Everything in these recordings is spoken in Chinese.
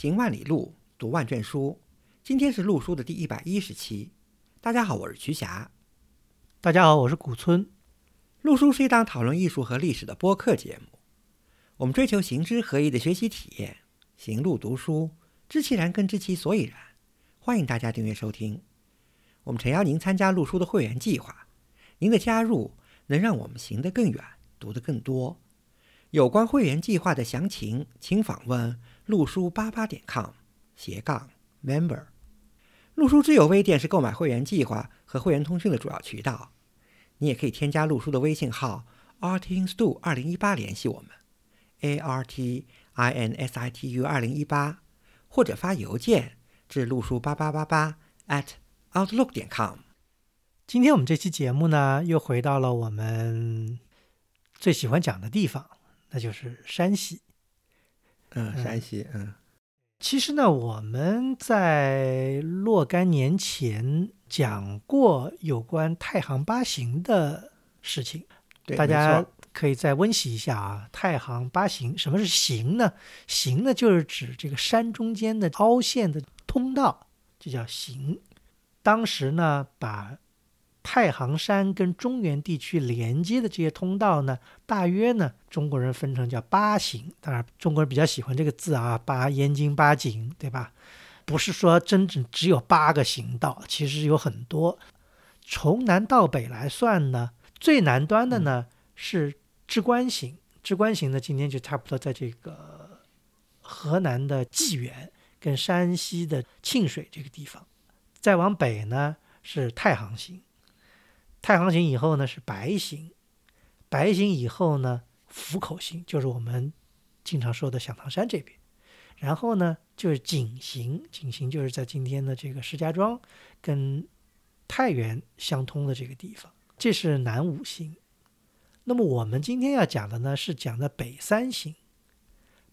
行万里路，读万卷书。今天是陆书的第一百一十期。大家好，我是瞿霞。大家好，我是古村。陆书是一档讨论艺术和历史的播客节目。我们追求行知合一的学习体验，行路读书，知其然更知其所以然。欢迎大家订阅收听。我们诚邀您参加陆书的会员计划。您的加入能让我们行得更远，读得更多。有关会员计划的详情，请访问陆书八八点 com 斜杠 member。陆书之友微店是购买会员计划和会员通讯的主要渠道。你也可以添加陆书的微信号 artinstu 二零一八联系我们，a r t i n s i t u 二零一八，或者发邮件至陆书八八八八 at outlook 点 com。今天我们这期节目呢，又回到了我们最喜欢讲的地方。那就是山西，嗯，山西，嗯，其实呢，我们在若干年前讲过有关太行八行的事情，大家可以再温习一下啊。太行八行，什么是行呢？行呢，就是指这个山中间的凹陷的通道，就叫行。当时呢，把太行山跟中原地区连接的这些通道呢，大约呢，中国人分成叫八行。当然，中国人比较喜欢这个字啊，八燕京八景，对吧？不是说真正只有八个行道，其实有很多。从南到北来算呢，最南端的呢是织官行。织官行呢，今天就差不多在这个河南的济源跟山西的沁水这个地方。再往北呢是太行行。太行行以后呢是白行，白行以后呢福口行，就是我们经常说的响堂山这边。然后呢就是井行，井行就是在今天的这个石家庄跟太原相通的这个地方，这是南五行。那么我们今天要讲的呢是讲的北三行。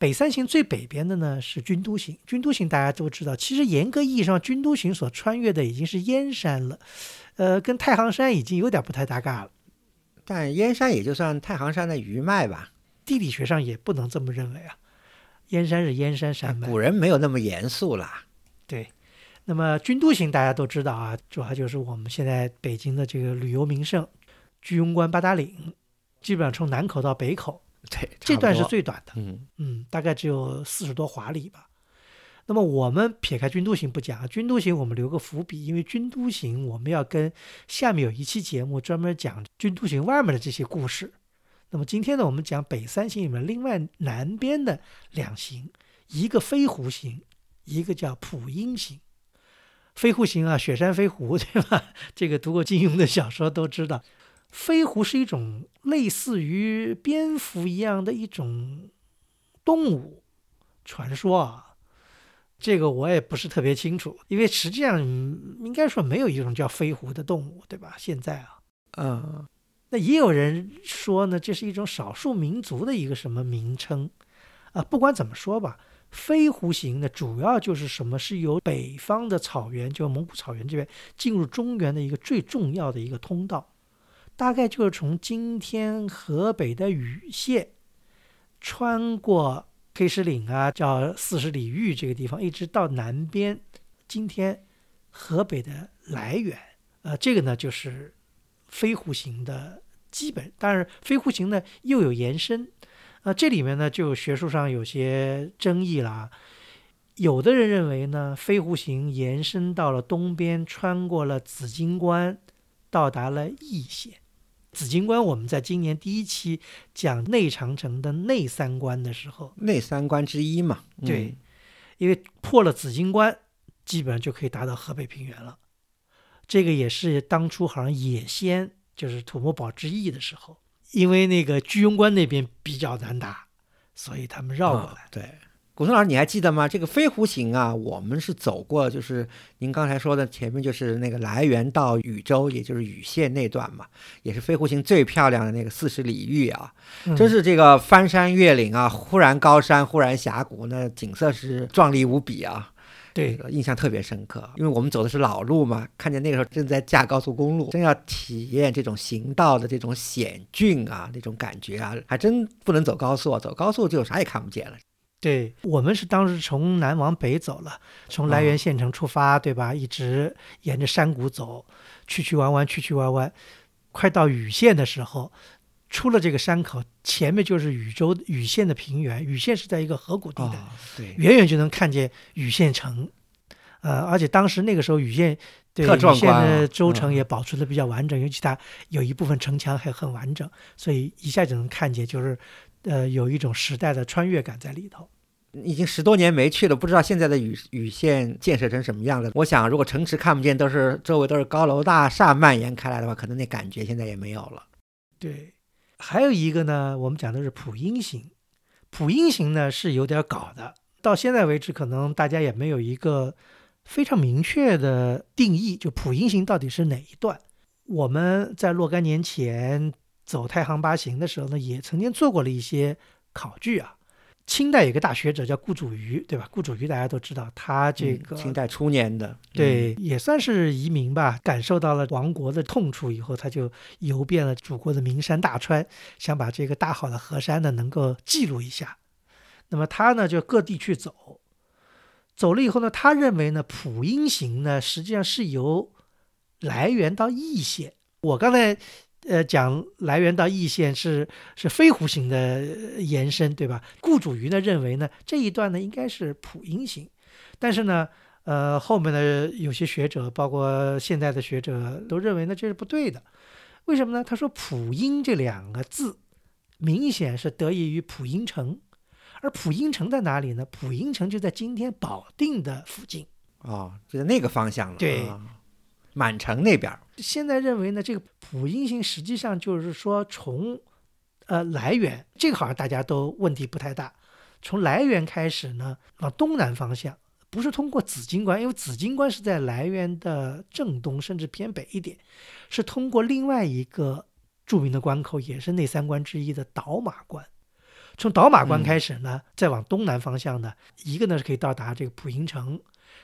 北三行最北边的呢是军都行，军都行大家都知道，其实严格意义上军都行所穿越的已经是燕山了。呃，跟太行山已经有点不太搭嘎了，但燕山也就算太行山的余脉吧。地理学上也不能这么认为啊，燕山是燕山山脉。古人没有那么严肃啦。对，那么军都行大家都知道啊，主要就是我们现在北京的这个旅游名胜，居庸关八达岭，基本上从南口到北口，对，这段是最短的，嗯嗯，大概只有四十多华里吧。那么我们撇开军都行不讲，军都行我们留个伏笔，因为军都行我们要跟下面有一期节目专门讲军都行外面的这些故事。那么今天呢，我们讲北三行里面另外南边的两行，一个飞狐行，一个叫普阴行。飞狐行啊，雪山飞狐 对吧？这个读过金庸的小说都知道，飞狐是一种类似于蝙蝠一样的一种动物传说啊。这个我也不是特别清楚，因为实际上应该说没有一种叫飞狐的动物，对吧？现在啊，嗯，那也有人说呢，这是一种少数民族的一个什么名称啊？不管怎么说吧，飞狐型的，主要就是什么是由北方的草原，就蒙古草原这边进入中原的一个最重要的一个通道，大概就是从今天河北的禹县穿过。黑石岭啊，叫四十里峪这个地方，一直到南边，今天河北的涞源，呃，这个呢就是飞狐行的基本。但是飞狐行呢又有延伸，啊，这里面呢就学术上有些争议了。啊有的人认为呢，飞狐行延伸到了东边，穿过了紫荆关，到达了易县。紫金关，我们在今年第一期讲内长城的内三关的时候，内三关之一嘛。对，因为破了紫金关，基本上就可以达到河北平原了。这个也是当初好像野先就是土木堡之役的时候，因为那个居庸关那边比较难打，所以他们绕过来。对。古松老师，你还记得吗？这个飞狐行啊，我们是走过，就是您刚才说的前面，就是那个来源到禹州，也就是禹县那段嘛，也是飞狐行最漂亮的那个四十里峪啊，真是这个翻山越岭啊，忽然高山，忽然峡谷，那景色是壮丽无比啊。对，印象特别深刻，因为我们走的是老路嘛，看见那个时候正在架高速公路，真要体验这种行道的这种险峻啊，那种感觉啊，还真不能走高速，走高速就啥也看不见了。对我们是当时从南往北走了，从涞源县城出发，对吧？一直沿着山谷走，曲曲弯弯，曲曲弯弯，快到禹县的时候，出了这个山口，前面就是禹州禹县的平原。禹县是在一个河谷地带，对，远远就能看见禹县城。呃，而且当时那个时候禹县对禹县的州城也保存的比较完整，尤其它有一部分城墙还很完整，所以一下就能看见，就是。呃，有一种时代的穿越感在里头。已经十多年没去了，不知道现在的禹禹县建设成什么样了。我想，如果城池看不见，都是周围都是高楼大厦蔓延开来的话，可能那感觉现在也没有了。对，还有一个呢，我们讲的是普音型。普音型呢是有点搞的，到现在为止，可能大家也没有一个非常明确的定义，就普音型到底是哪一段？我们在若干年前。走太行八行的时候呢，也曾经做过了一些考据啊。清代有个大学者叫顾祖瑜，对吧？顾祖瑜大家都知道，他这个清代初年的，对，也算是移民吧。感受到了亡国的痛处以后，他就游遍了祖国的名山大川，想把这个大好的河山呢能够记录一下。那么他呢就各地去走，走了以后呢，他认为呢普音行呢实际上是由来源到易县。我刚才。呃，讲来源到易县是是飞狐形的延伸，对吧？顾主瑜呢认为呢这一段呢应该是普音型，但是呢，呃，后面的有些学者，包括现在的学者都认为呢这是不对的。为什么呢？他说普音这两个字明显是得益于普音城，而普音城在哪里呢？普音城就在今天保定的附近哦，就在那个方向了。对。满城那边，现在认为呢，这个普音型实际上就是说从，呃来源，这个好像大家都问题不太大。从来源开始呢，往东南方向，不是通过紫金关，因为紫金关是在来源的正东，甚至偏北一点，是通过另外一个著名的关口，也是内三关之一的倒马关。从倒马关开始呢，再往东南方向呢，一个呢是可以到达这个普音城。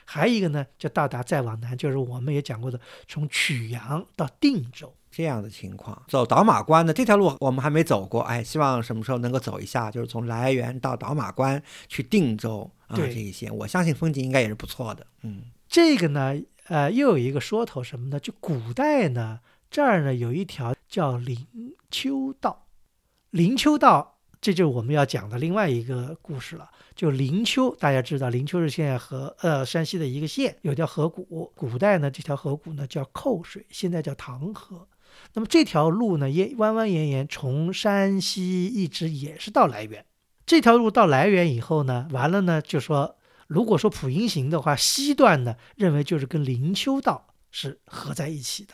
还有一个呢，就到达再往南，就是我们也讲过的，从曲阳到定州这样的情况。走倒马关的这条路我们还没走过，哎，希望什么时候能够走一下，就是从涞源到倒马关去定州啊这一些，我相信风景应该也是不错的。嗯，这个呢，呃，又有一个说头什么呢？就古代呢，这儿呢有一条叫灵丘道，灵丘道，这就是我们要讲的另外一个故事了。就灵丘，大家知道，灵丘是现在河呃山西的一个县，有条河谷。古代呢，这条河谷呢叫寇水，现在叫唐河。那么这条路呢，也弯弯延延，从山西一直也是到涞源。这条路到涞源以后呢，完了呢，就说如果说普音行的话，西段呢认为就是跟灵丘道是合在一起的。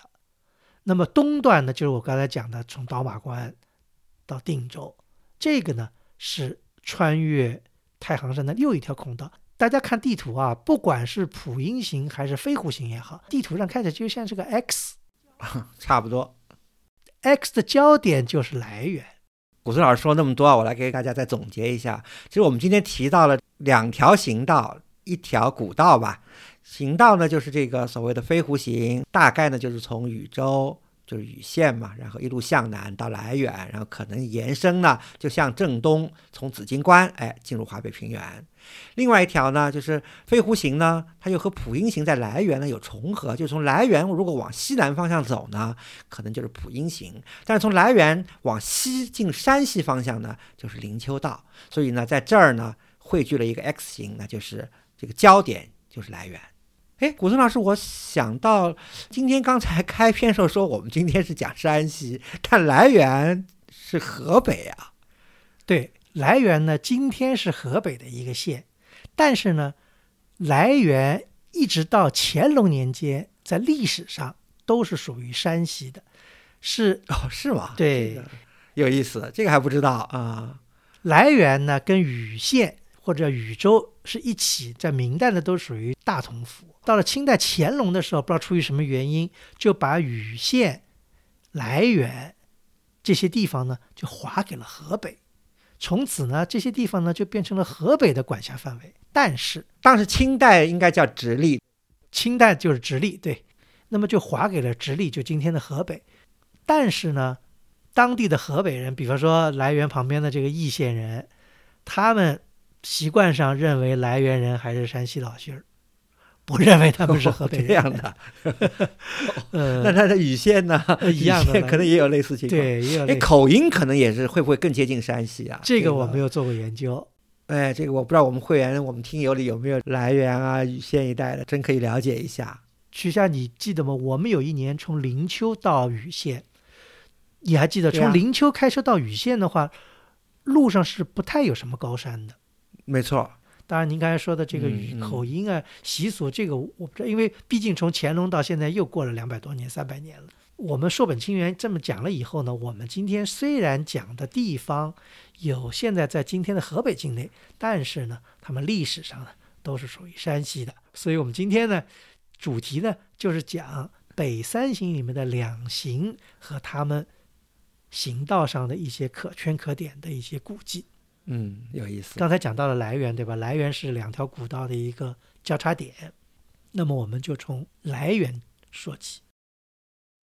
那么东段呢，就是我刚才讲的，从倒马关到定州，这个呢是穿越。太行山的又一条孔道，大家看地图啊，不管是普音型还是飞狐型也好，地图上看着就像是个 X，差不多。X 的焦点就是来源。古村老师说那么多啊，我来给大家再总结一下。其实我们今天提到了两条行道，一条古道吧。行道呢，就是这个所谓的飞狐行，大概呢就是从禹州。就是禹县嘛，然后一路向南到涞源，然后可能延伸呢，就向正东，从紫荆关，哎，进入华北平原。另外一条呢，就是飞狐行呢，它又和普音行在涞源呢有重合，就从涞源如果往西南方向走呢，可能就是普音行；但是从涞源往西进山西方向呢，就是灵丘道。所以呢，在这儿呢汇聚了一个 X 型，那就是这个焦点就是涞源。哎，古村老师，我想到今天刚才开篇时候说，我们今天是讲山西，但来源是河北啊。对，来源呢，今天是河北的一个县，但是呢，来源一直到乾隆年间，在历史上都是属于山西的，是哦，是吗？对，有意思，这个还不知道啊。来源呢，跟禹县或者禹州是一起，在明代呢都属于大同府。到了清代乾隆的时候，不知道出于什么原因，就把禹县、涞源这些地方呢，就划给了河北。从此呢，这些地方呢就变成了河北的管辖范围。但是当时清代应该叫直隶，清代就是直隶，对。那么就划给了直隶，就今天的河北。但是呢，当地的河北人，比方说涞源旁边的这个易县人，他们习惯上认为来源人还是山西老乡儿，不认为他们是河北人。这样的。呃，那他的语线呢？一样的可能也有类似情况。对，也有哎，类似口音可能也是会不会更接近山西啊？这个我没有做过研究。哎，这个我不知道我们会员、我们听友里有没有来源啊、语县一带的，真可以了解一下。曲夏，你记得吗？我们有一年从灵丘到禹县，你还记得？从灵丘开车到禹县的话，路上是不太有什么高山的。没错，当然，您刚才说的这个语口音啊、习俗，这个我不知道，因为毕竟从乾隆到现在又过了两百多年、三百年了。我们硕本清源这么讲了以后呢，我们今天虽然讲的地方有现在在今天的河北境内，但是呢，他们历史上呢都是属于山西的。所以我们今天呢，主题呢就是讲北三行里面的两行和他们行道上的一些可圈可点的一些古迹。嗯，有意思。刚才讲到了来源，对吧？来源是两条古道的一个交叉点，那么我们就从来源说起。